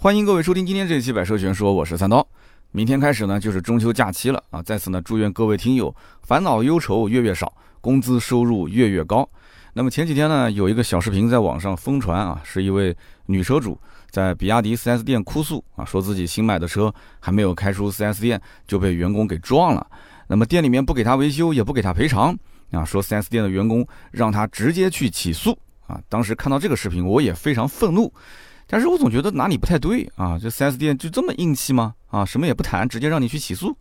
欢迎各位收听今天这一期《百车全说》，我是三刀。明天开始呢，就是中秋假期了啊！在此呢，祝愿各位听友烦恼忧愁月月少，工资收入月月高。那么前几天呢，有一个小视频在网上疯传啊，是一位女车主在比亚迪 4S 店哭诉啊，说自己新买的车还没有开出 4S 店就被员工给撞了。那么店里面不给她维修，也不给她赔偿啊，说 4S 店的员工让她直接去起诉啊。当时看到这个视频，我也非常愤怒。但是我总觉得哪里不太对啊？这 4S 店就这么硬气吗？啊，什么也不谈，直接让你去起诉。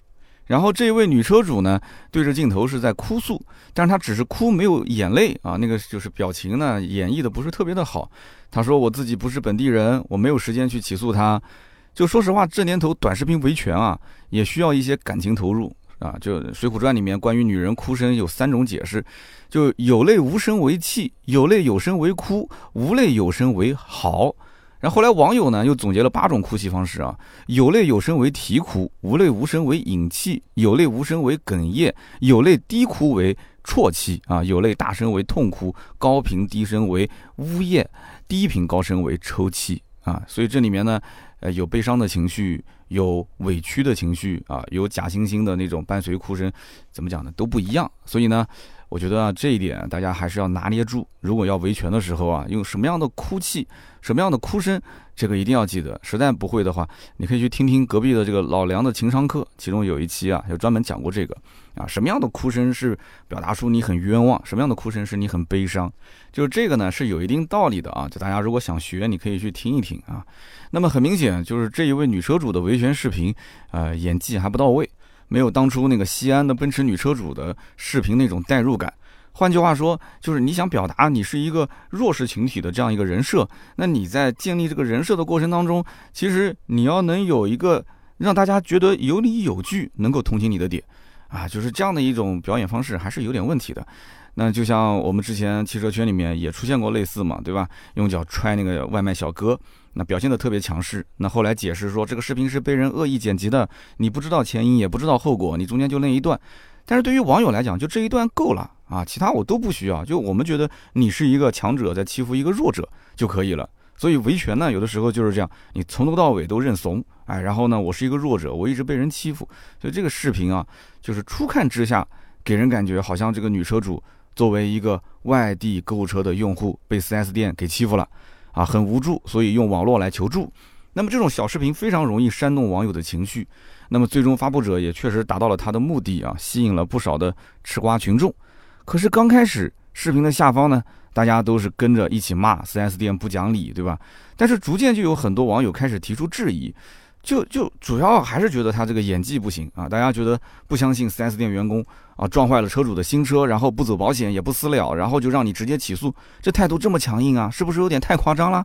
然后这位女车主呢，对着镜头是在哭诉，但是她只是哭，没有眼泪啊，那个就是表情呢，演绎的不是特别的好。她说我自己不是本地人，我没有时间去起诉他。就说实话，这年头短视频维权啊，也需要一些感情投入啊。就《水浒传》里面关于女人哭声有三种解释，就有泪无声为泣，有泪有声为哭，无泪有声为嚎。然后后来网友呢又总结了八种哭泣方式啊，有泪有声为啼哭，无泪无声为隐泣，有泪无声为哽咽，有泪低哭为啜泣啊，有泪大声为痛哭，高频低声为呜咽，低频高声为抽泣啊。所以这里面呢，呃，有悲伤的情绪，有委屈的情绪啊，有假惺惺的那种伴随哭声，怎么讲呢，都不一样。所以呢。我觉得啊，这一点大家还是要拿捏住。如果要维权的时候啊，用什么样的哭泣、什么样的哭声，这个一定要记得。实在不会的话，你可以去听听隔壁的这个老梁的情商课，其中有一期啊，就专门讲过这个啊，什么样的哭声是表达出你很冤枉，什么样的哭声是你很悲伤，就是这个呢是有一定道理的啊。就大家如果想学，你可以去听一听啊。那么很明显，就是这一位女车主的维权视频，呃，演技还不到位。没有当初那个西安的奔驰女车主的视频那种代入感。换句话说，就是你想表达你是一个弱势群体的这样一个人设，那你在建立这个人设的过程当中，其实你要能有一个让大家觉得有理有据、能够同情你的点，啊，就是这样的一种表演方式还是有点问题的。那就像我们之前汽车圈里面也出现过类似嘛，对吧？用脚踹那个外卖小哥。那表现得特别强势，那后来解释说这个视频是被人恶意剪辑的，你不知道前因也不知道后果，你中间就那一段。但是对于网友来讲，就这一段够了啊，其他我都不需要。就我们觉得你是一个强者在欺负一个弱者就可以了。所以维权呢，有的时候就是这样，你从头到尾都认怂，哎，然后呢，我是一个弱者，我一直被人欺负。所以这个视频啊，就是初看之下给人感觉好像这个女车主作为一个外地购车的用户被 4S 店给欺负了。啊，很无助，所以用网络来求助。那么这种小视频非常容易煽动网友的情绪。那么最终发布者也确实达到了他的目的啊，吸引了不少的吃瓜群众。可是刚开始视频的下方呢，大家都是跟着一起骂 4S 店不讲理，对吧？但是逐渐就有很多网友开始提出质疑。就就主要还是觉得他这个演技不行啊！大家觉得不相信 4S 店员工啊撞坏了车主的新车，然后不走保险也不私了，然后就让你直接起诉，这态度这么强硬啊，是不是有点太夸张了？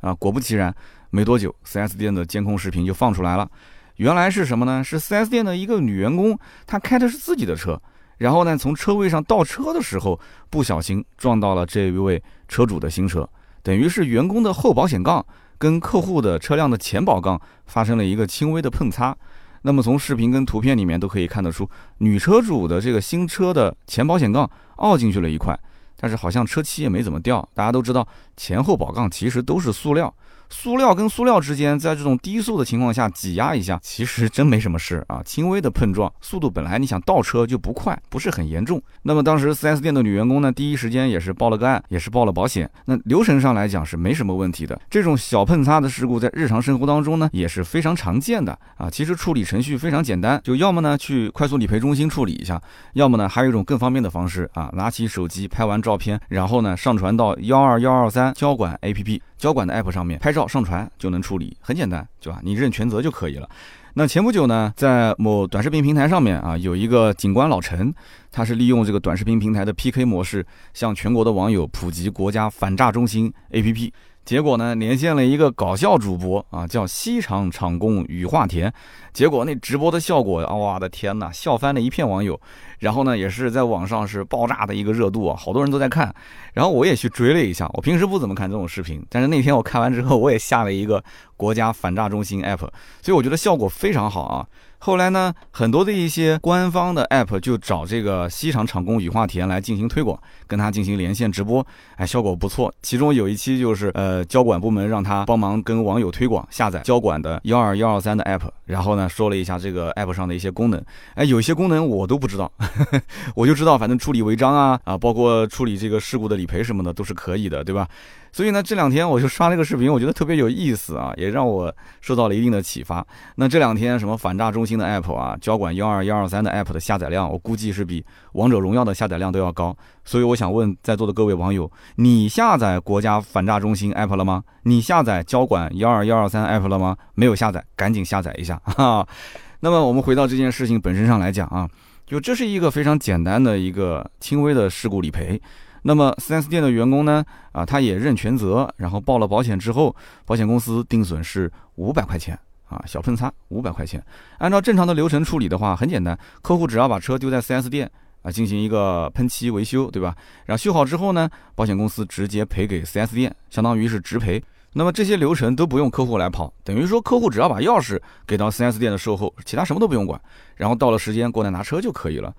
啊，果不其然，没多久 4S 店的监控视频就放出来了。原来是什么呢？是 4S 店的一个女员工，她开的是自己的车，然后呢从车位上倒车的时候不小心撞到了这一位车主的新车，等于是员工的后保险杠。跟客户的车辆的前保杠发生了一个轻微的碰擦，那么从视频跟图片里面都可以看得出，女车主的这个新车的前保险杠凹进去了一块，但是好像车漆也没怎么掉。大家都知道，前后保杠其实都是塑料。塑料跟塑料之间，在这种低速的情况下挤压一下，其实真没什么事啊，轻微的碰撞，速度本来你想倒车就不快，不是很严重。那么当时 4S 店的女员工呢，第一时间也是报了个案，也是报了保险。那流程上来讲是没什么问题的。这种小碰擦的事故在日常生活当中呢也是非常常见的啊。其实处理程序非常简单，就要么呢去快速理赔中心处理一下，要么呢还有一种更方便的方式啊，拿起手机拍完照片，然后呢上传到幺二幺二三交管 APP。交管的 app 上面拍照上传就能处理，很简单，对吧？你认全责就可以了。那前不久呢，在某短视频平台上面啊，有一个警官老陈，他是利用这个短视频平台的 PK 模式，向全国的网友普及国家反诈中心 APP。结果呢，连线了一个搞笑主播啊，叫西厂厂工羽化田。结果那直播的效果啊，我的天呐，笑翻了一片网友。然后呢，也是在网上是爆炸的一个热度啊，好多人都在看。然后我也去追了一下，我平时不怎么看这种视频，但是那天我看完之后，我也下了一个国家反诈中心 app，所以我觉得效果非常好啊。后来呢，很多的一些官方的 app 就找这个西厂厂工羽化田来进行推广，跟他进行连线直播，哎，效果不错。其中有一期就是呃交管部门让他帮忙跟网友推广下载交管的幺二幺二三的 app，然后呢说了一下这个 app 上的一些功能，哎，有些功能我都不知道，我就知道反正处理违章啊啊，包括处理这个事故的理赔什么的都是可以的，对吧？所以呢，这两天我就刷了个视频，我觉得特别有意思啊，也让我受到了一定的启发。那这两天什么反诈中心的 app 啊，交管幺二幺二三的 app 的下载量，我估计是比王者荣耀的下载量都要高。所以我想问在座的各位网友，你下载国家反诈中心 app 了吗？你下载交管幺二幺二三 app 了吗？没有下载，赶紧下载一下哈。那么我们回到这件事情本身上来讲啊，就这是一个非常简单的一个轻微的事故理赔。那么 4S 店的员工呢？啊，他也认全责，然后报了保险之后，保险公司定损是五百块钱啊，小碰擦五百块钱。按照正常的流程处理的话，很简单，客户只要把车丢在 4S 店啊，进行一个喷漆维修，对吧？然后修好之后呢，保险公司直接赔给 4S 店，相当于是直赔。那么这些流程都不用客户来跑，等于说客户只要把钥匙给到 4S 店的售后，其他什么都不用管，然后到了时间过来拿车就可以了。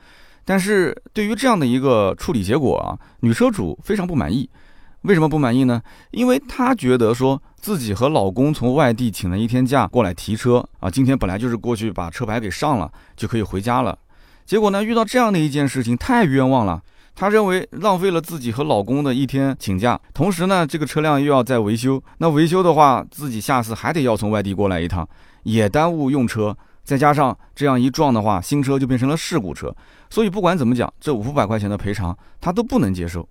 但是对于这样的一个处理结果啊，女车主非常不满意。为什么不满意呢？因为她觉得说自己和老公从外地请了一天假过来提车啊，今天本来就是过去把车牌给上了就可以回家了。结果呢，遇到这样的一件事情太冤枉了。她认为浪费了自己和老公的一天请假，同时呢，这个车辆又要再维修。那维修的话，自己下次还得要从外地过来一趟，也耽误用车。再加上这样一撞的话，新车就变成了事故车，所以不管怎么讲，这五百块钱的赔偿他都不能接受。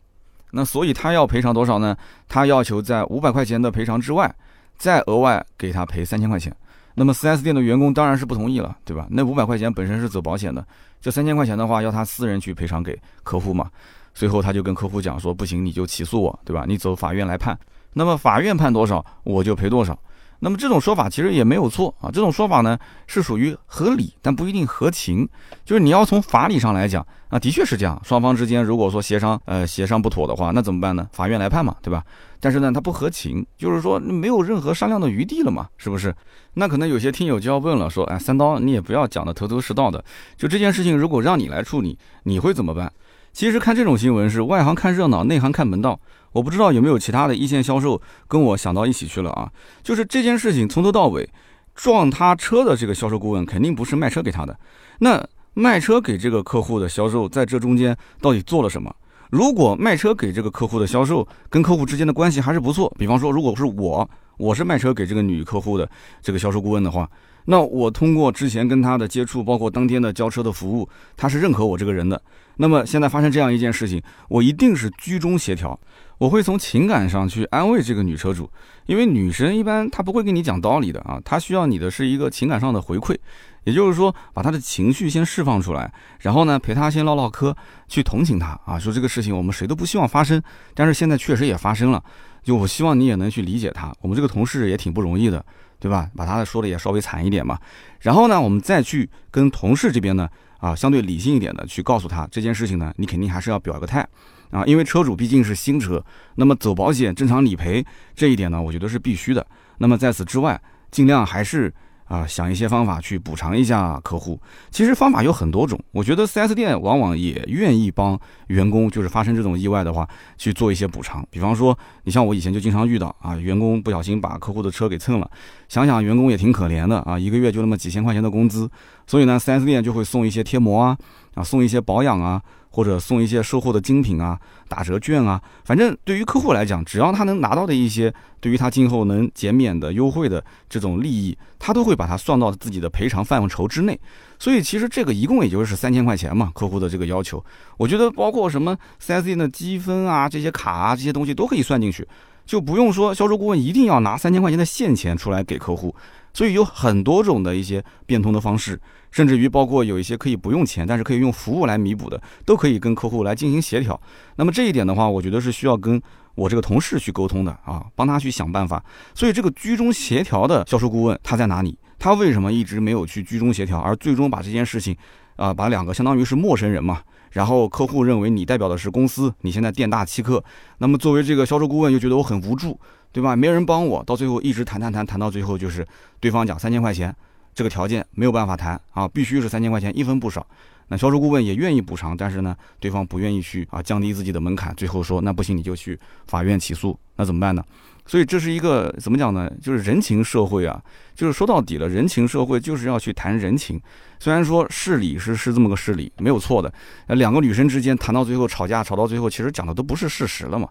那所以他要赔偿多少呢？他要求在五百块钱的赔偿之外，再额外给他赔三千块钱。那么 4S 店的员工当然是不同意了，对吧？那五百块钱本身是走保险的，这三千块钱的话要他私人去赔偿给客户嘛。随后他就跟客户讲说，不行你就起诉我，对吧？你走法院来判，那么法院判多少我就赔多少。那么这种说法其实也没有错啊，这种说法呢是属于合理，但不一定合情。就是你要从法理上来讲啊，的确是这样。双方之间如果说协商呃协商不妥的话，那怎么办呢？法院来判嘛，对吧？但是呢，它不合情，就是说没有任何商量的余地了嘛，是不是？那可能有些听友就要问了，说哎，三刀你也不要讲的头头是道的，就这件事情如果让你来处理，你会怎么办？其实看这种新闻是外行看热闹，内行看门道。我不知道有没有其他的一线销售跟我想到一起去了啊？就是这件事情从头到尾，撞他车的这个销售顾问肯定不是卖车给他的。那卖车给这个客户的销售在这中间到底做了什么？如果卖车给这个客户的销售跟客户之间的关系还是不错，比方说如果是我，我是卖车给这个女客户的这个销售顾问的话，那我通过之前跟他的接触，包括当天的交车的服务，他是认可我这个人的。那么现在发生这样一件事情，我一定是居中协调。我会从情感上去安慰这个女车主，因为女生一般她不会跟你讲道理的啊，她需要你的是一个情感上的回馈，也就是说把她的情绪先释放出来，然后呢陪她先唠唠嗑，去同情她啊，说这个事情我们谁都不希望发生，但是现在确实也发生了，就我希望你也能去理解她，我们这个同事也挺不容易的，对吧？把他说的也稍微惨一点嘛，然后呢我们再去跟同事这边呢啊相对理性一点的去告诉她这件事情呢，你肯定还是要表个态。啊，因为车主毕竟是新车，那么走保险、正常理赔这一点呢，我觉得是必须的。那么在此之外，尽量还是啊想一些方法去补偿一下客户。其实方法有很多种，我觉得 4S 店往往也愿意帮员工，就是发生这种意外的话去做一些补偿。比方说，你像我以前就经常遇到啊，员工不小心把客户的车给蹭了，想想员工也挺可怜的啊，一个月就那么几千块钱的工资，所以呢，4S 店就会送一些贴膜啊，啊送一些保养啊。或者送一些售后的精品啊，打折券啊，反正对于客户来讲，只要他能拿到的一些对于他今后能减免的优惠的这种利益，他都会把它算到自己的赔偿范畴之内。所以其实这个一共也就是三千块钱嘛，客户的这个要求，我觉得包括什么四 S 店的积分啊，这些卡啊，这些东西都可以算进去，就不用说销售顾问一定要拿三千块钱的现钱出来给客户。所以有很多种的一些变通的方式。甚至于包括有一些可以不用钱，但是可以用服务来弥补的，都可以跟客户来进行协调。那么这一点的话，我觉得是需要跟我这个同事去沟通的啊，帮他去想办法。所以这个居中协调的销售顾问他在哪里？他为什么一直没有去居中协调，而最终把这件事情啊，把两个相当于是陌生人嘛，然后客户认为你代表的是公司，你现在店大欺客，那么作为这个销售顾问又觉得我很无助，对吧？没人帮我，到最后一直谈谈谈谈到最后就是对方讲三千块钱，这个条件没有办法谈啊，必须是三千块钱，一分不少。那销售顾问也愿意补偿，但是呢，对方不愿意去啊，降低自己的门槛，最后说那不行，你就去法院起诉，那怎么办呢？所以这是一个怎么讲呢？就是人情社会啊，就是说到底了，人情社会就是要去谈人情。虽然说事理是是这么个事理，没有错的。那两个女生之间谈到最后吵架，吵到最后，其实讲的都不是事实了嘛。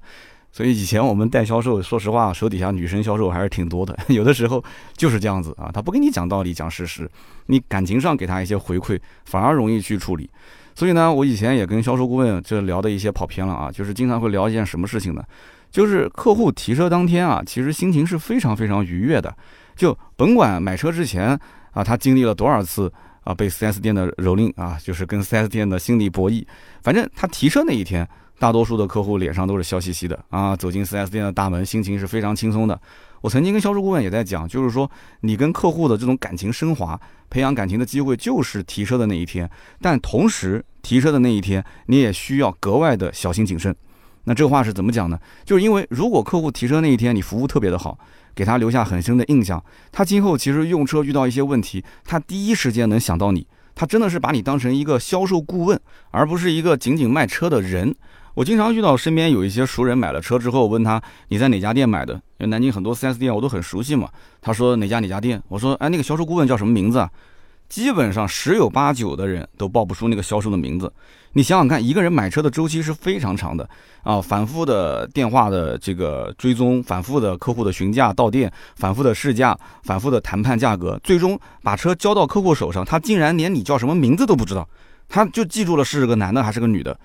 所以以前我们带销售，说实话，手底下女生销售还是挺多的。有的时候就是这样子啊，他不跟你讲道理、讲事实，你感情上给他一些回馈，反而容易去处理。所以呢，我以前也跟销售顾问就聊的一些跑偏了啊，就是经常会聊一件什么事情呢？就是客户提车当天啊，其实心情是非常非常愉悦的。就甭管买车之前啊，他经历了多少次啊被 4S 店的蹂躏啊，就是跟 4S 店的心理博弈。反正他提车那一天，大多数的客户脸上都是笑嘻嘻的啊，走进 4S 店的大门，心情是非常轻松的。我曾经跟销售顾问也在讲，就是说你跟客户的这种感情升华、培养感情的机会，就是提车的那一天。但同时，提车的那一天，你也需要格外的小心谨慎。那这话是怎么讲呢？就是因为如果客户提车那一天你服务特别的好，给他留下很深的印象，他今后其实用车遇到一些问题，他第一时间能想到你，他真的是把你当成一个销售顾问，而不是一个仅仅卖车的人。我经常遇到身边有一些熟人买了车之后，问他你在哪家店买的？因为南京很多 4S 店我都很熟悉嘛。他说哪家哪家店？我说哎，那个销售顾问叫什么名字啊？基本上十有八九的人都报不出那个销售的名字。你想想看，一个人买车的周期是非常长的啊，反复的电话的这个追踪，反复的客户的询价到店，反复的试驾，反复的谈判价格，最终把车交到客户手上，他竟然连你叫什么名字都不知道，他就记住了是个男的还是个女的。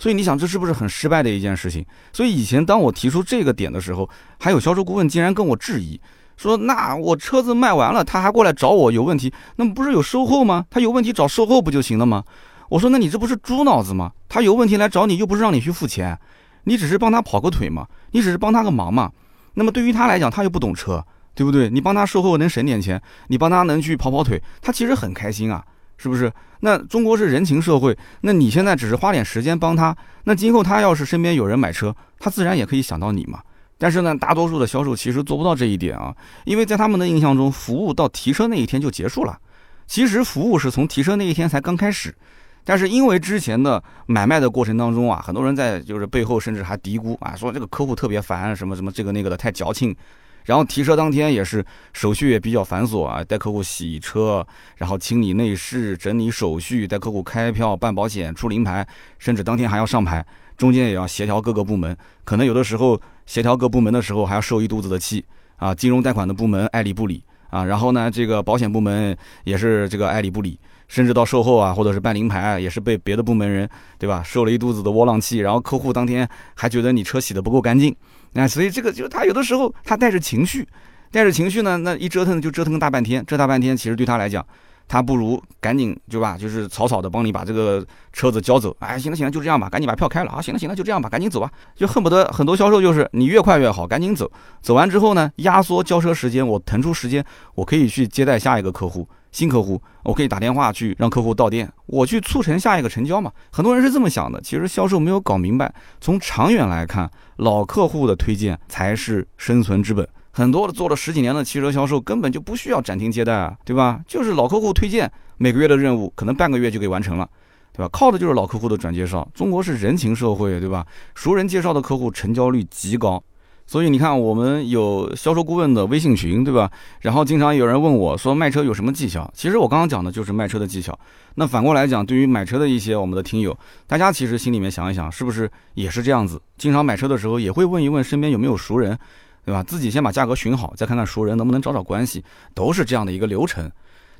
所以你想，这是不是很失败的一件事情？所以以前当我提出这个点的时候，还有销售顾问竟然跟我质疑。说那我车子卖完了，他还过来找我有问题，那么不是有售后吗？他有问题找售后不就行了吗？我说那你这不是猪脑子吗？他有问题来找你，又不是让你去付钱，你只是帮他跑个腿嘛，你只是帮他个忙嘛。那么对于他来讲，他又不懂车，对不对？你帮他售后能省点钱，你帮他能去跑跑腿，他其实很开心啊，是不是？那中国是人情社会，那你现在只是花点时间帮他，那今后他要是身边有人买车，他自然也可以想到你嘛。但是呢，大多数的销售其实做不到这一点啊，因为在他们的印象中，服务到提车那一天就结束了。其实服务是从提车那一天才刚开始。但是因为之前的买卖的过程当中啊，很多人在就是背后甚至还嘀咕啊，说这个客户特别烦，什么什么这个那个的太矫情。然后提车当天也是手续也比较繁琐啊，带客户洗车，然后清理内饰、整理手续，带客户开票、办保险、出临牌，甚至当天还要上牌。中间也要协调各个部门，可能有的时候协调各部门的时候还要受一肚子的气啊！金融贷款的部门爱理不理啊，然后呢，这个保险部门也是这个爱理不理，甚至到售后啊，或者是办临牌，也是被别的部门人对吧，受了一肚子的窝囊气。然后客户当天还觉得你车洗的不够干净，那所以这个就他有的时候他带着情绪，带着情绪呢，那一折腾就折腾大半天，这大半天其实对他来讲。他不如赶紧对吧，就是草草的帮你把这个车子交走。哎，行了行了，就这样吧，赶紧把票开了啊！行了行了，就这样吧，赶紧走吧。就恨不得很多销售就是你越快越好，赶紧走。走完之后呢，压缩交车时间，我腾出时间，我可以去接待下一个客户，新客户，我可以打电话去让客户到店，我去促成下一个成交嘛。很多人是这么想的，其实销售没有搞明白，从长远来看，老客户的推荐才是生存之本。很多做了十几年的汽车销售，根本就不需要展厅接待啊，对吧？就是老客户推荐，每个月的任务可能半个月就给完成了，对吧？靠的就是老客户的转介绍。中国是人情社会，对吧？熟人介绍的客户成交率极高，所以你看，我们有销售顾问的微信群，对吧？然后经常有人问我说卖车有什么技巧？其实我刚刚讲的就是卖车的技巧。那反过来讲，对于买车的一些我们的听友，大家其实心里面想一想，是不是也是这样子？经常买车的时候也会问一问身边有没有熟人。对吧？自己先把价格询好，再看看熟人能不能找找关系，都是这样的一个流程。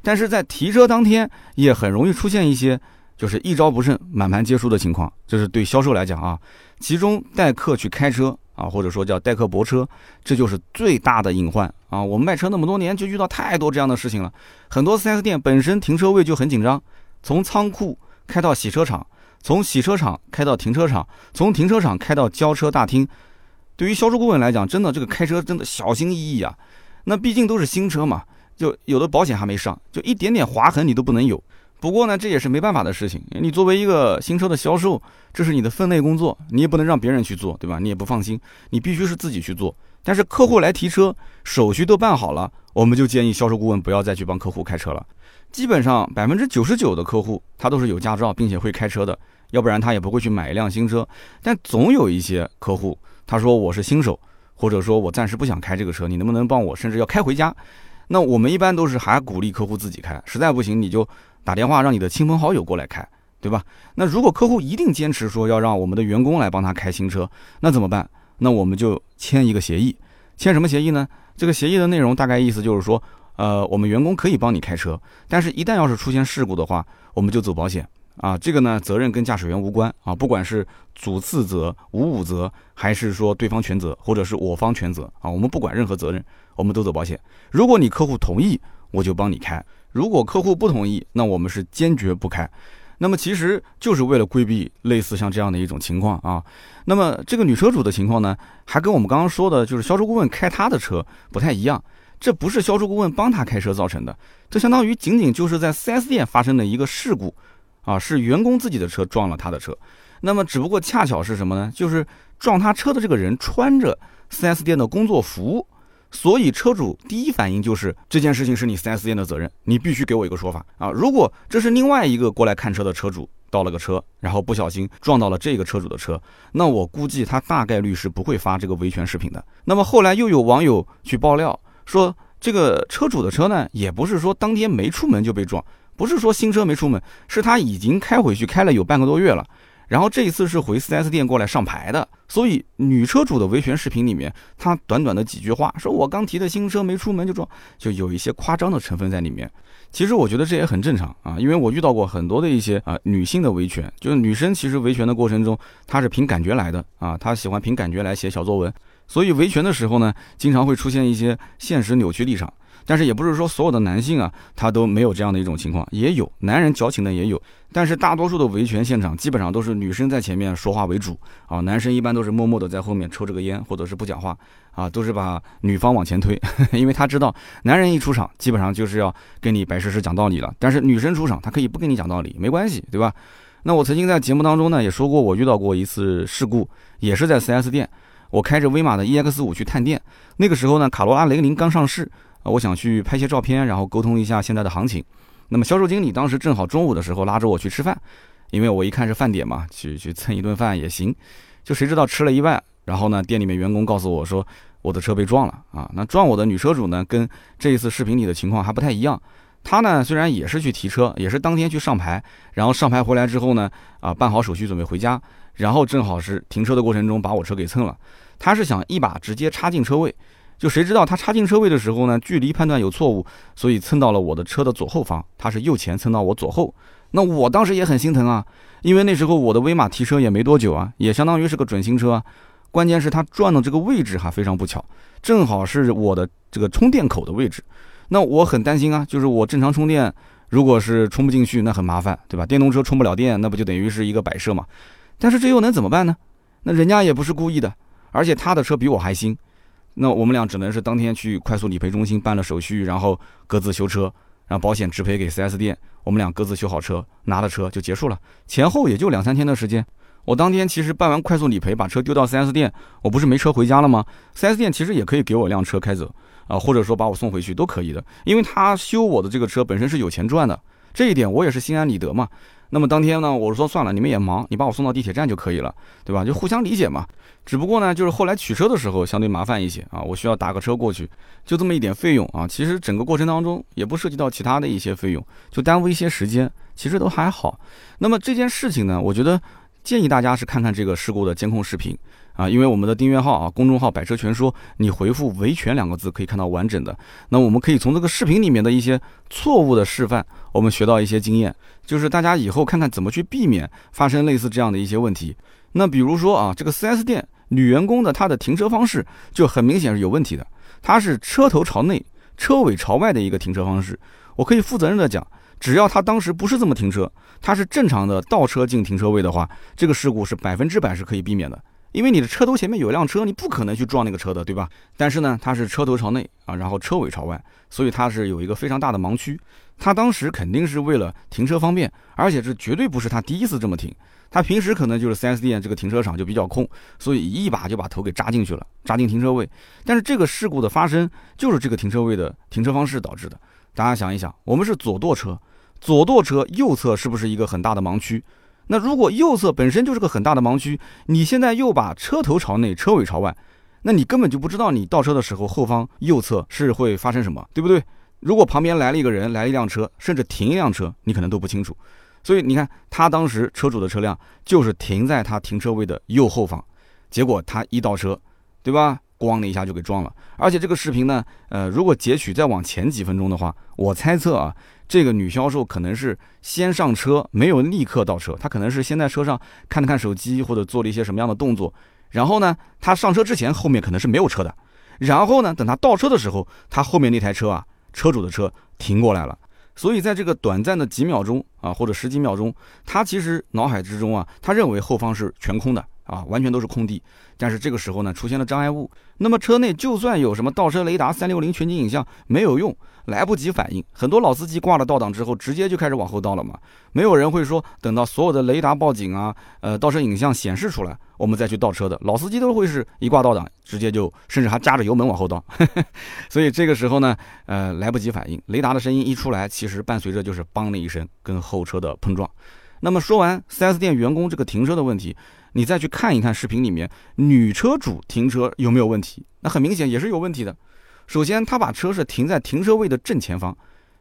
但是在提车当天，也很容易出现一些就是一招不慎满盘皆输的情况。这是对销售来讲啊，其中带客去开车啊，或者说叫代客泊车，这就是最大的隐患啊。我们卖车那么多年，就遇到太多这样的事情了。很多 4S 店本身停车位就很紧张，从仓库开到洗车场，从洗车场开到停车场，从停车场开到交车大厅。对于销售顾问来讲，真的这个开车真的小心翼翼啊。那毕竟都是新车嘛，就有的保险还没上，就一点点划痕你都不能有。不过呢，这也是没办法的事情。你作为一个新车的销售，这是你的分内工作，你也不能让别人去做，对吧？你也不放心，你必须是自己去做。但是客户来提车，手续都办好了，我们就建议销售顾问不要再去帮客户开车了。基本上百分之九十九的客户他都是有驾照并且会开车的，要不然他也不会去买一辆新车。但总有一些客户他说我是新手，或者说我暂时不想开这个车，你能不能帮我，甚至要开回家？那我们一般都是还鼓励客户自己开，实在不行你就打电话让你的亲朋好友过来开，对吧？那如果客户一定坚持说要让我们的员工来帮他开新车，那怎么办？那我们就签一个协议，签什么协议呢？这个协议的内容大概意思就是说。呃，我们员工可以帮你开车，但是，一旦要是出现事故的话，我们就走保险啊。这个呢，责任跟驾驶员无关啊，不管是主次责、无五责，还是说对方全责，或者是我方全责啊，我们不管任何责任，我们都走保险。如果你客户同意，我就帮你开；如果客户不同意，那我们是坚决不开。那么，其实就是为了规避类似像这样的一种情况啊。那么，这个女车主的情况呢，还跟我们刚刚说的，就是销售顾问开她的车不太一样。这不是销售顾问帮她开车造成的，这相当于仅仅就是在 4S 店发生的一个事故，啊，是员工自己的车撞了他的车。那么只不过恰巧是什么呢？就是撞他车的这个人穿着 4S 店的工作服，所以车主第一反应就是这件事情是你 4S 店的责任，你必须给我一个说法啊！如果这是另外一个过来看车的车主倒了个车，然后不小心撞到了这个车主的车，那我估计他大概率是不会发这个维权视频的。那么后来又有网友去爆料。说这个车主的车呢，也不是说当天没出门就被撞，不是说新车没出门，是他已经开回去开了有半个多月了，然后这一次是回 4S 店过来上牌的，所以女车主的维权视频里面，她短短的几句话，说我刚提的新车没出门就撞，就有一些夸张的成分在里面。其实我觉得这也很正常啊，因为我遇到过很多的一些啊女性的维权，就是女生其实维权的过程中，她是凭感觉来的啊，她喜欢凭感觉来写小作文。所以维权的时候呢，经常会出现一些现实扭曲立场，但是也不是说所有的男性啊，他都没有这样的一种情况，也有男人矫情的也有，但是大多数的维权现场基本上都是女生在前面说话为主啊，男生一般都是默默的在后面抽着个烟或者是不讲话啊，都是把女方往前推，因为他知道男人一出场基本上就是要跟你白事实讲道理了，但是女生出场她可以不跟你讲道理，没关系，对吧？那我曾经在节目当中呢也说过，我遇到过一次事故，也是在 4S 店。我开着威马的 EX 五去探店，那个时候呢，卡罗拉雷凌刚上市啊，我想去拍些照片，然后沟通一下现在的行情。那么销售经理当时正好中午的时候拉着我去吃饭，因为我一看是饭点嘛，去去蹭一顿饭也行。就谁知道吃了一半，然后呢，店里面员工告诉我说我的车被撞了啊。那撞我的女车主呢，跟这一次视频里的情况还不太一样。她呢虽然也是去提车，也是当天去上牌，然后上牌回来之后呢，啊办好手续准备回家。然后正好是停车的过程中把我车给蹭了，她是想一把直接插进车位，就谁知道他插进车位的时候呢，距离判断有错误，所以蹭到了我的车的左后方，他是右前蹭到我左后，那我当时也很心疼啊，因为那时候我的威马提车也没多久啊，也相当于是个准新车啊，关键是他转的这个位置还非常不巧，正好是我的这个充电口的位置，那我很担心啊，就是我正常充电如果是充不进去，那很麻烦，对吧？电动车充不了电，那不就等于是一个摆设嘛？但是这又能怎么办呢？那人家也不是故意的，而且他的车比我还新，那我们俩只能是当天去快速理赔中心办了手续，然后各自修车，然后保险直赔给 4S 店，我们俩各自修好车，拿了车就结束了，前后也就两三天的时间。我当天其实办完快速理赔，把车丢到 4S 店，我不是没车回家了吗？4S 店其实也可以给我辆车开走啊，或者说把我送回去都可以的，因为他修我的这个车本身是有钱赚的，这一点我也是心安理得嘛。那么当天呢，我说算了，你们也忙，你把我送到地铁站就可以了，对吧？就互相理解嘛。只不过呢，就是后来取车的时候相对麻烦一些啊，我需要打个车过去，就这么一点费用啊。其实整个过程当中也不涉及到其他的一些费用，就耽误一些时间，其实都还好。那么这件事情呢，我觉得建议大家是看看这个事故的监控视频。啊，因为我们的订阅号啊，公众号“百车全说”，你回复“维权”两个字可以看到完整的。那我们可以从这个视频里面的一些错误的示范，我们学到一些经验，就是大家以后看看怎么去避免发生类似这样的一些问题。那比如说啊，这个 4S 店女员工的她的停车方式就很明显是有问题的，她是车头朝内、车尾朝外的一个停车方式。我可以负责任的讲，只要她当时不是这么停车，她是正常的倒车进停车位的话，这个事故是百分之百是可以避免的。因为你的车头前面有一辆车，你不可能去撞那个车的，对吧？但是呢，它是车头朝内啊，然后车尾朝外，所以它是有一个非常大的盲区。他当时肯定是为了停车方便，而且这绝对不是他第一次这么停。他平时可能就是 4S 店这个停车场就比较空，所以一把就把头给扎进去了，扎进停车位。但是这个事故的发生就是这个停车位的停车方式导致的。大家想一想，我们是左舵车，左舵车右侧是不是一个很大的盲区？那如果右侧本身就是个很大的盲区，你现在又把车头朝内，车尾朝外，那你根本就不知道你倒车的时候后方右侧是会发生什么，对不对？如果旁边来了一个人，来一辆车，甚至停一辆车，你可能都不清楚。所以你看，他当时车主的车辆就是停在他停车位的右后方，结果他一倒车，对吧？咣的一下就给撞了。而且这个视频呢，呃，如果截取再往前几分钟的话，我猜测啊，这个女销售可能是先上车，没有立刻倒车，她可能是先在车上看了看手机或者做了一些什么样的动作，然后呢，她上车之前后面可能是没有车的，然后呢，等她倒车的时候，她后面那台车啊。车主的车停过来了，所以在这个短暂的几秒钟啊，或者十几秒钟，他其实脑海之中啊，他认为后方是全空的啊，完全都是空地。但是这个时候呢，出现了障碍物，那么车内就算有什么倒车雷达、三六零全景影像，没有用，来不及反应。很多老司机挂了倒档之后，直接就开始往后倒了嘛，没有人会说等到所有的雷达报警啊，呃，倒车影像显示出来，我们再去倒车的。老司机都会是一挂倒档，直接就甚至还夹着油门往后倒。所以这个时候呢，呃，来不及反应，雷达的声音一出来，其实伴随着就是“梆”的一声，跟后车的碰撞。那么说完 4S 店员工这个停车的问题。你再去看一看视频里面女车主停车有没有问题？那很明显也是有问题的。首先，她把车是停在停车位的正前方，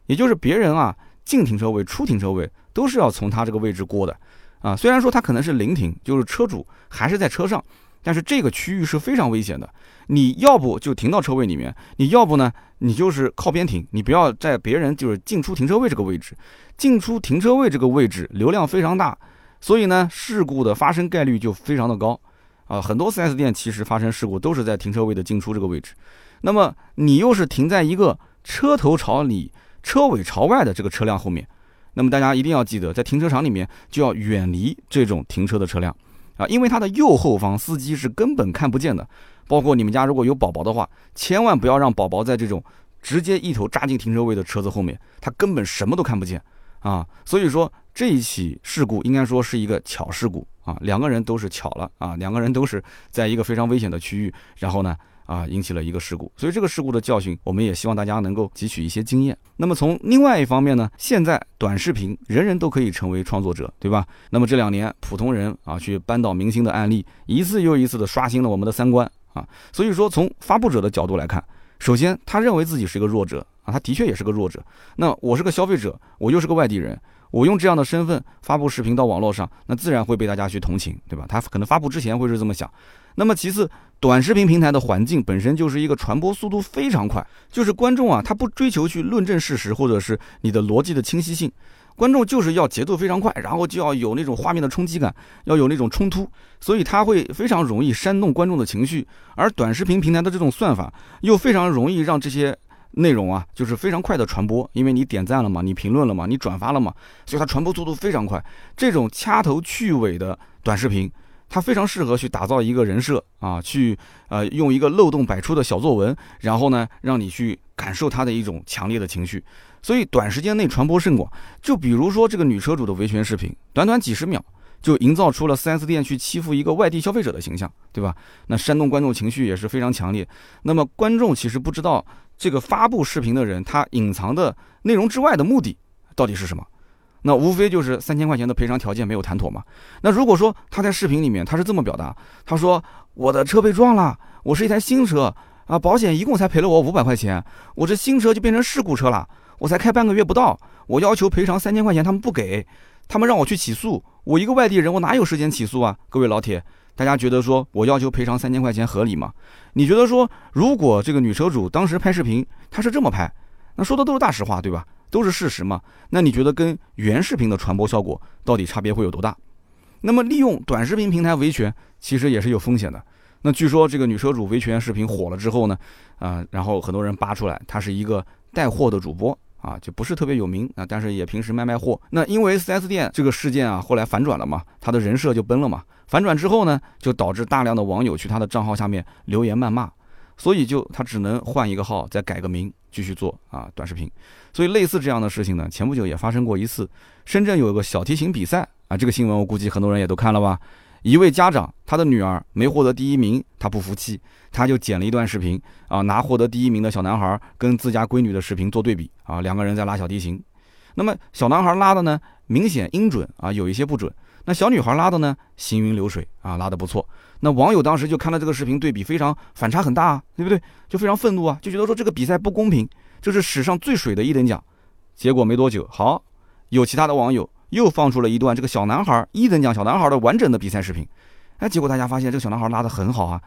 也就是别人啊进停车位、出停车位都是要从她这个位置过的啊。虽然说她可能是临停，就是车主还是在车上，但是这个区域是非常危险的。你要不就停到车位里面，你要不呢，你就是靠边停，你不要在别人就是进出停车位这个位置，进出停车位这个位置流量非常大。所以呢，事故的发生概率就非常的高，啊，很多 4S 店其实发生事故都是在停车位的进出这个位置。那么你又是停在一个车头朝里、车尾朝外的这个车辆后面，那么大家一定要记得，在停车场里面就要远离这种停车的车辆，啊，因为它的右后方司机是根本看不见的。包括你们家如果有宝宝的话，千万不要让宝宝在这种直接一头扎进停车位的车子后面，他根本什么都看不见。啊，所以说这一起事故应该说是一个巧事故啊，两个人都是巧了啊，两个人都是在一个非常危险的区域，然后呢啊引起了一个事故，所以这个事故的教训，我们也希望大家能够汲取一些经验。那么从另外一方面呢，现在短视频人人都可以成为创作者，对吧？那么这两年普通人啊去扳倒明星的案例，一次又一次的刷新了我们的三观啊。所以说从发布者的角度来看，首先他认为自己是一个弱者。他的确也是个弱者。那我是个消费者，我又是个外地人，我用这样的身份发布视频到网络上，那自然会被大家去同情，对吧？他可能发布之前会是这么想。那么其次，短视频平台的环境本身就是一个传播速度非常快，就是观众啊，他不追求去论证事实或者是你的逻辑的清晰性。观众就是要节奏非常快，然后就要有那种画面的冲击感，要有那种冲突，所以他会非常容易煽动观众的情绪。而短视频平台的这种算法又非常容易让这些。内容啊，就是非常快的传播，因为你点赞了嘛，你评论了嘛，你转发了嘛，所以它传播速度非常快。这种掐头去尾的短视频，它非常适合去打造一个人设啊，去呃用一个漏洞百出的小作文，然后呢让你去感受它的一种强烈的情绪，所以短时间内传播甚广。就比如说这个女车主的维权视频，短短几十秒就营造出了 4S 店去欺负一个外地消费者的形象，对吧？那煽动观众情绪也是非常强烈。那么观众其实不知道。这个发布视频的人，他隐藏的内容之外的目的到底是什么？那无非就是三千块钱的赔偿条件没有谈妥嘛。那如果说他在视频里面他是这么表达，他说我的车被撞了，我是一台新车啊，保险一共才赔了我五百块钱，我这新车就变成事故车了，我才开半个月不到，我要求赔偿三千块钱，他们不给，他们让我去起诉，我一个外地人，我哪有时间起诉啊？各位老铁。大家觉得说我要求赔偿三千块钱合理吗？你觉得说如果这个女车主当时拍视频，她是这么拍，那说的都是大实话，对吧？都是事实嘛？那你觉得跟原视频的传播效果到底差别会有多大？那么利用短视频平台维权，其实也是有风险的。那据说这个女车主维权视频火了之后呢，啊，然后很多人扒出来她是一个带货的主播。啊，就不是特别有名啊，但是也平时卖卖货。那因为 4S 店这个事件啊，后来反转了嘛，她的人设就崩了嘛。反转之后呢，就导致大量的网友去他的账号下面留言谩骂，所以就他只能换一个号，再改个名继续做啊短视频。所以类似这样的事情呢，前不久也发生过一次。深圳有个小提琴比赛啊，这个新闻我估计很多人也都看了吧。一位家长他的女儿没获得第一名，他不服气，他就剪了一段视频啊，拿获得第一名的小男孩跟自家闺女的视频做对比啊，两个人在拉小提琴。那么小男孩拉的呢，明显音准啊有一些不准。那小女孩拉的呢，行云流水啊，拉的不错。那网友当时就看到这个视频对比，非常反差很大啊，对不对？就非常愤怒啊，就觉得说这个比赛不公平，这是史上最水的一等奖。结果没多久，好，有其他的网友又放出了一段这个小男孩一等奖小男孩的完整的比赛视频。哎，结果大家发现这个小男孩拉的很好啊，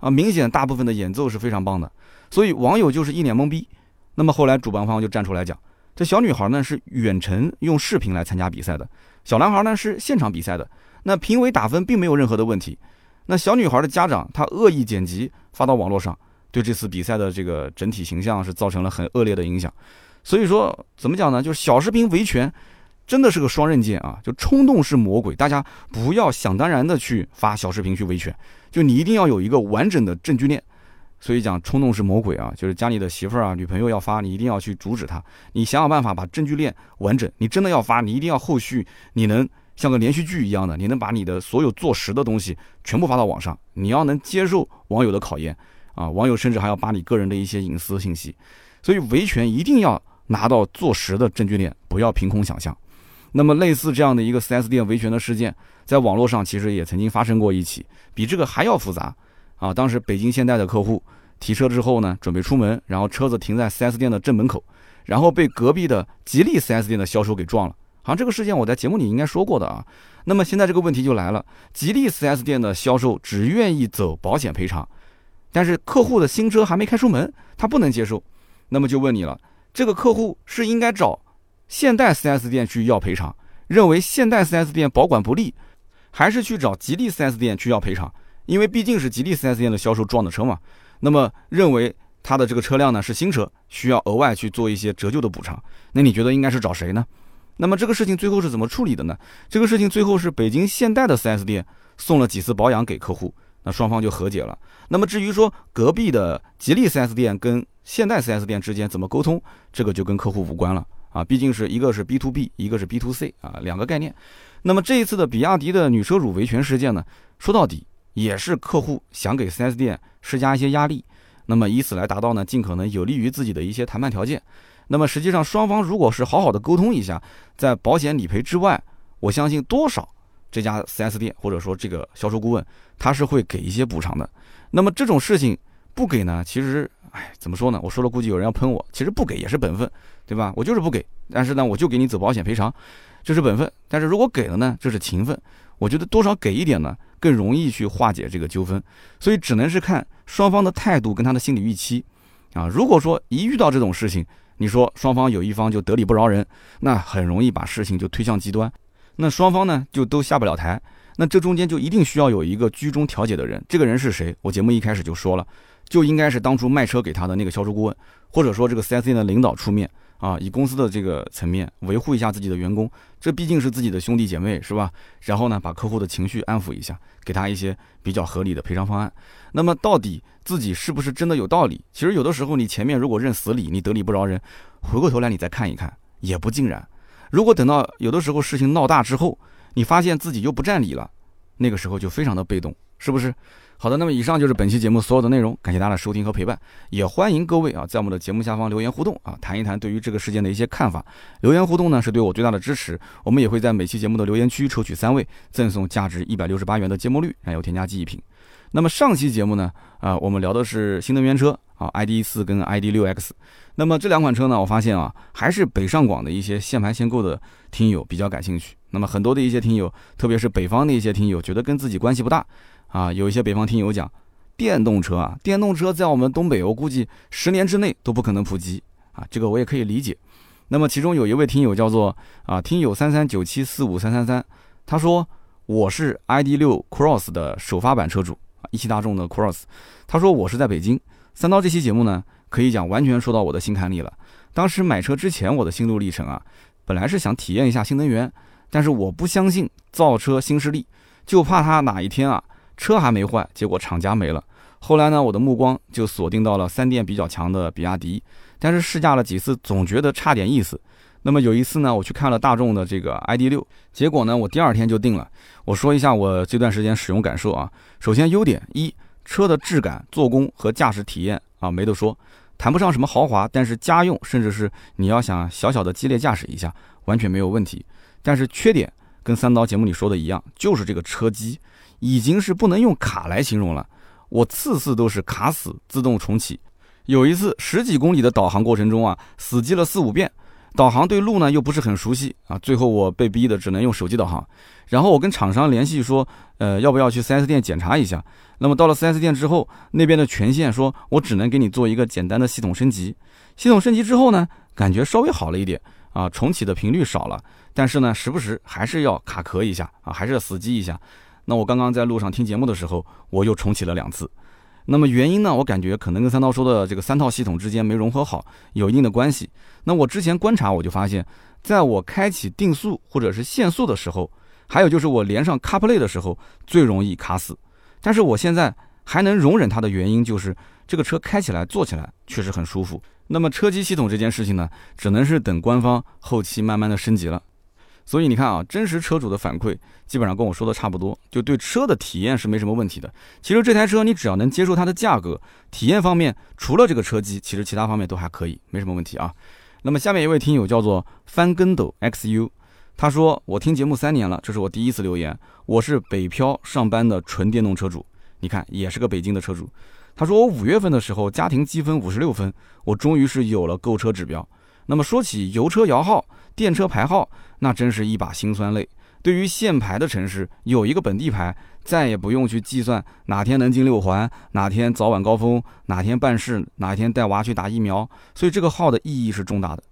啊，明显大部分的演奏是非常棒的，所以网友就是一脸懵逼。那么后来主办方就站出来讲，这小女孩呢是远程用视频来参加比赛的。小男孩呢是现场比赛的，那评委打分并没有任何的问题。那小女孩的家长他恶意剪辑发到网络上，对这次比赛的这个整体形象是造成了很恶劣的影响。所以说怎么讲呢？就是小视频维权真的是个双刃剑啊！就冲动是魔鬼，大家不要想当然的去发小视频去维权，就你一定要有一个完整的证据链。所以讲冲动是魔鬼啊，就是家里的媳妇儿啊、女朋友要发，你一定要去阻止她。你想想办法把证据链完整。你真的要发，你一定要后续你能像个连续剧一样的，你能把你的所有做实的东西全部发到网上。你要能接受网友的考验啊，网友甚至还要把你个人的一些隐私信息。所以维权一定要拿到做实的证据链，不要凭空想象。那么类似这样的一个 4S 店维权的事件，在网络上其实也曾经发生过一起，比这个还要复杂。啊，当时北京现代的客户提车之后呢，准备出门，然后车子停在 4S 店的正门口，然后被隔壁的吉利 4S 店的销售给撞了。好像这个事件我在节目里应该说过的啊。那么现在这个问题就来了，吉利 4S 店的销售只愿意走保险赔偿，但是客户的新车还没开出门，他不能接受。那么就问你了，这个客户是应该找现代 4S 店去要赔偿，认为现代 4S 店保管不力，还是去找吉利 4S 店去要赔偿？因为毕竟是吉利 4S 店的销售撞的车嘛，那么认为他的这个车辆呢是新车，需要额外去做一些折旧的补偿。那你觉得应该是找谁呢？那么这个事情最后是怎么处理的呢？这个事情最后是北京现代的 4S 店送了几次保养给客户，那双方就和解了。那么至于说隔壁的吉利 4S 店跟现代 4S 店之间怎么沟通，这个就跟客户无关了啊，毕竟是一个是 B to B，一个是 B to C 啊，两个概念。那么这一次的比亚迪的女车主维权事件呢，说到底。也是客户想给 4S 店施加一些压力，那么以此来达到呢尽可能有利于自己的一些谈判条件。那么实际上双方如果是好好的沟通一下，在保险理赔之外，我相信多少这家 4S 店或者说这个销售顾问他是会给一些补偿的。那么这种事情不给呢，其实哎怎么说呢？我说了估计有人要喷我，其实不给也是本分，对吧？我就是不给，但是呢我就给你走保险赔偿，这是本分。但是如果给了呢，这是情分。我觉得多少给一点呢？更容易去化解这个纠纷，所以只能是看双方的态度跟他的心理预期，啊，如果说一遇到这种事情，你说双方有一方就得理不饶人，那很容易把事情就推向极端，那双方呢就都下不了台，那这中间就一定需要有一个居中调解的人，这个人是谁？我节目一开始就说了，就应该是当初卖车给他的那个销售顾问，或者说这个 4S 店的领导出面。啊，以公司的这个层面维护一下自己的员工，这毕竟是自己的兄弟姐妹，是吧？然后呢，把客户的情绪安抚一下，给他一些比较合理的赔偿方案。那么到底自己是不是真的有道理？其实有的时候你前面如果认死理，你得理不饶人，回过头来你再看一看，也不尽然。如果等到有的时候事情闹大之后，你发现自己又不占理了，那个时候就非常的被动，是不是？好的，那么以上就是本期节目所有的内容，感谢大家的收听和陪伴，也欢迎各位啊在我们的节目下方留言互动啊，谈一谈对于这个事件的一些看法。留言互动呢是对我最大的支持，我们也会在每期节目的留言区抽取三位，赠送价值一百六十八元的芥末绿燃油添加剂一瓶。那么上期节目呢，啊我们聊的是新能源车啊，ID 四跟 ID 六 X。那么这两款车呢，我发现啊，还是北上广的一些限牌限购的听友比较感兴趣。那么很多的一些听友，特别是北方的一些听友，觉得跟自己关系不大。啊，有一些北方听友讲，电动车啊，电动车在我们东北，我估计十年之内都不可能普及啊，这个我也可以理解。那么其中有一位听友叫做啊，听友三三九七四五三三三，他说我是 ID 六 Cross 的首发版车主啊，一汽大众的 Cross。他说我是在北京，三刀这期节目呢，可以讲完全说到我的心坎里了。当时买车之前我的心路历程啊，本来是想体验一下新能源，但是我不相信造车新势力。就怕它哪一天啊车还没坏，结果厂家没了。后来呢，我的目光就锁定到了三电比较强的比亚迪，但是试驾了几次，总觉得差点意思。那么有一次呢，我去看了大众的这个 ID.6，结果呢，我第二天就定了。我说一下我这段时间使用感受啊。首先优点一，车的质感、做工和驾驶体验啊没得说，谈不上什么豪华，但是家用甚至是你要想小小的激烈驾驶一下，完全没有问题。但是缺点跟三刀节目里说的一样，就是这个车机已经是不能用卡来形容了。我次次都是卡死自动重启，有一次十几公里的导航过程中啊，死机了四五遍。导航对路呢又不是很熟悉啊，最后我被逼的只能用手机导航。然后我跟厂商联系说，呃，要不要去 4S 店检查一下？那么到了 4S 店之后，那边的权限说我只能给你做一个简单的系统升级。系统升级之后呢，感觉稍微好了一点啊，重启的频率少了，但是呢，时不时还是要卡壳一下啊，还是要死机一下。那我刚刚在路上听节目的时候，我又重启了两次。那么原因呢？我感觉可能跟三刀说的这个三套系统之间没融合好有一定的关系。那我之前观察我就发现，在我开启定速或者是限速的时候，还有就是我连上 CarPlay 的时候最容易卡死。但是我现在还能容忍它的原因就是这个车开起来坐起来确实很舒服。那么车机系统这件事情呢，只能是等官方后期慢慢的升级了。所以你看啊，真实车主的反馈基本上跟我说的差不多，就对车的体验是没什么问题的。其实这台车你只要能接受它的价格，体验方面除了这个车机，其实其他方面都还可以，没什么问题啊。那么下面一位听友叫做翻跟斗 XU，他说我听节目三年了，这是我第一次留言。我是北漂上班的纯电动车主，你看也是个北京的车主。他说我五月份的时候家庭积分五十六分，我终于是有了购车指标。那么说起油车摇号、电车牌号。那真是一把辛酸泪。对于限牌的城市，有一个本地牌，再也不用去计算哪天能进六环，哪天早晚高峰，哪天办事，哪天带娃去打疫苗。所以这个号的意义是重大的。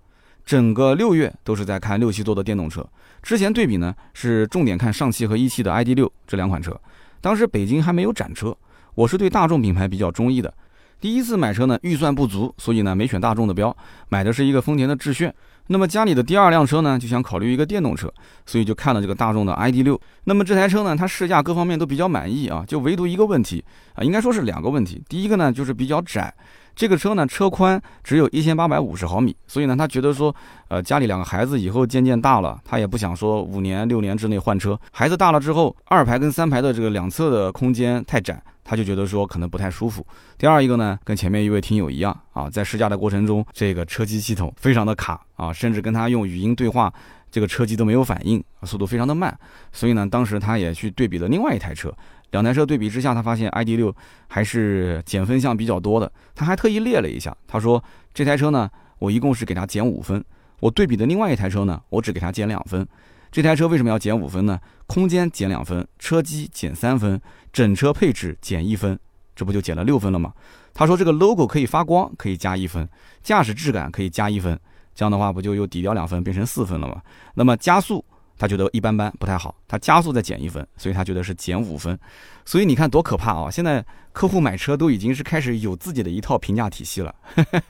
整个六月都是在看六七座的电动车。之前对比呢，是重点看上汽和一汽的 ID.6 这两款车。当时北京还没有展车，我是对大众品牌比较中意的。第一次买车呢，预算不足，所以呢没选大众的标，买的是一个丰田的致炫。那么家里的第二辆车呢，就想考虑一个电动车，所以就看了这个大众的 ID.6。那么这台车呢，它试驾各方面都比较满意啊，就唯独一个问题啊，应该说是两个问题。第一个呢，就是比较窄，这个车呢车宽只有一千八百五十毫米，所以呢他觉得说，呃家里两个孩子以后渐渐大了，他也不想说五年六年之内换车，孩子大了之后，二排跟三排的这个两侧的空间太窄。他就觉得说可能不太舒服。第二一个呢，跟前面一位听友一样啊，在试驾的过程中，这个车机系统非常的卡啊，甚至跟他用语音对话，这个车机都没有反应，速度非常的慢。所以呢，当时他也去对比了另外一台车，两台车对比之下，他发现 ID.6 还是减分项比较多的。他还特意列了一下，他说这台车呢，我一共是给他减五分，我对比的另外一台车呢，我只给他减两分。这台车为什么要减五分呢？空间减两分，车机减三分，整车配置减一分，这不就减了六分了吗？他说这个 logo 可以发光，可以加一分，驾驶质感可以加一分，这样的话不就又抵掉两分，变成四分了吗？那么加速。他觉得一般般，不太好。他加速再减一分，所以他觉得是减五分。所以你看多可怕啊！现在客户买车都已经是开始有自己的一套评价体系了。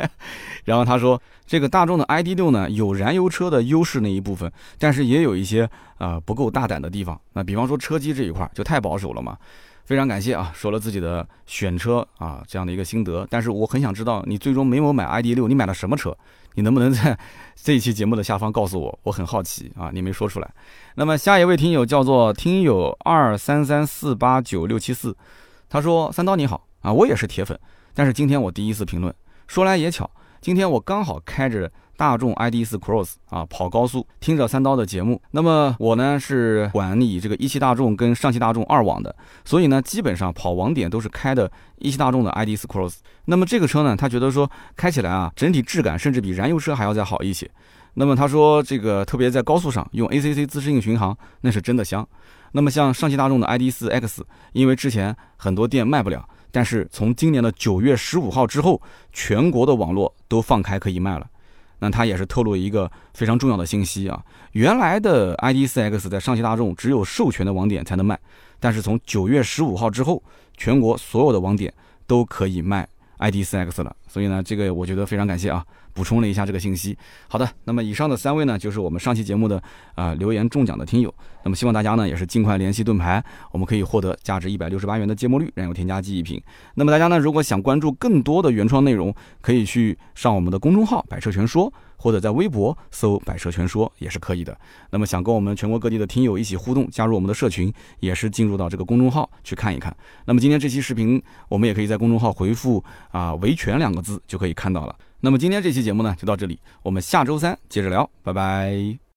然后他说，这个大众的 ID.6 呢，有燃油车的优势那一部分，但是也有一些啊不够大胆的地方。那比方说车机这一块就太保守了嘛。非常感谢啊，说了自己的选车啊这样的一个心得。但是我很想知道，你最终没有买 ID.6，你买了什么车？你能不能在这一期节目的下方告诉我？我很好奇啊，你没说出来。那么下一位听友叫做听友二三三四八九六七四，他说：“三刀你好啊，我也是铁粉，但是今天我第一次评论。说来也巧，今天我刚好开着。”大众 ID.4 Cross 啊，跑高速听着三刀的节目。那么我呢是管理这个一汽大众跟上汽大众二网的，所以呢基本上跑网点都是开的一汽大众的 ID.4 Cross。那么这个车呢，他觉得说开起来啊，整体质感甚至比燃油车还要再好一些。那么他说这个特别在高速上用 ACC 自适应巡航，那是真的香。那么像上汽大众的 ID.4 X，因为之前很多店卖不了，但是从今年的九月十五号之后，全国的网络都放开可以卖了。那他也是透露一个非常重要的信息啊，原来的 ID.4X 在上汽大众只有授权的网点才能卖，但是从九月十五号之后，全国所有的网点都可以卖 ID.4X 了。所以呢，这个我觉得非常感谢啊，补充了一下这个信息。好的，那么以上的三位呢，就是我们上期节目的啊留言中奖的听友。那么希望大家呢也是尽快联系盾牌，我们可以获得价值一百六十八元的芥末绿燃油添加剂一瓶。那么大家呢，如果想关注更多的原创内容，可以去上我们的公众号“百车全说”。或者在微博搜“百车全说”也是可以的。那么想跟我们全国各地的听友一起互动，加入我们的社群，也是进入到这个公众号去看一看。那么今天这期视频，我们也可以在公众号回复啊“维权”两个字就可以看到了。那么今天这期节目呢就到这里，我们下周三接着聊，拜拜。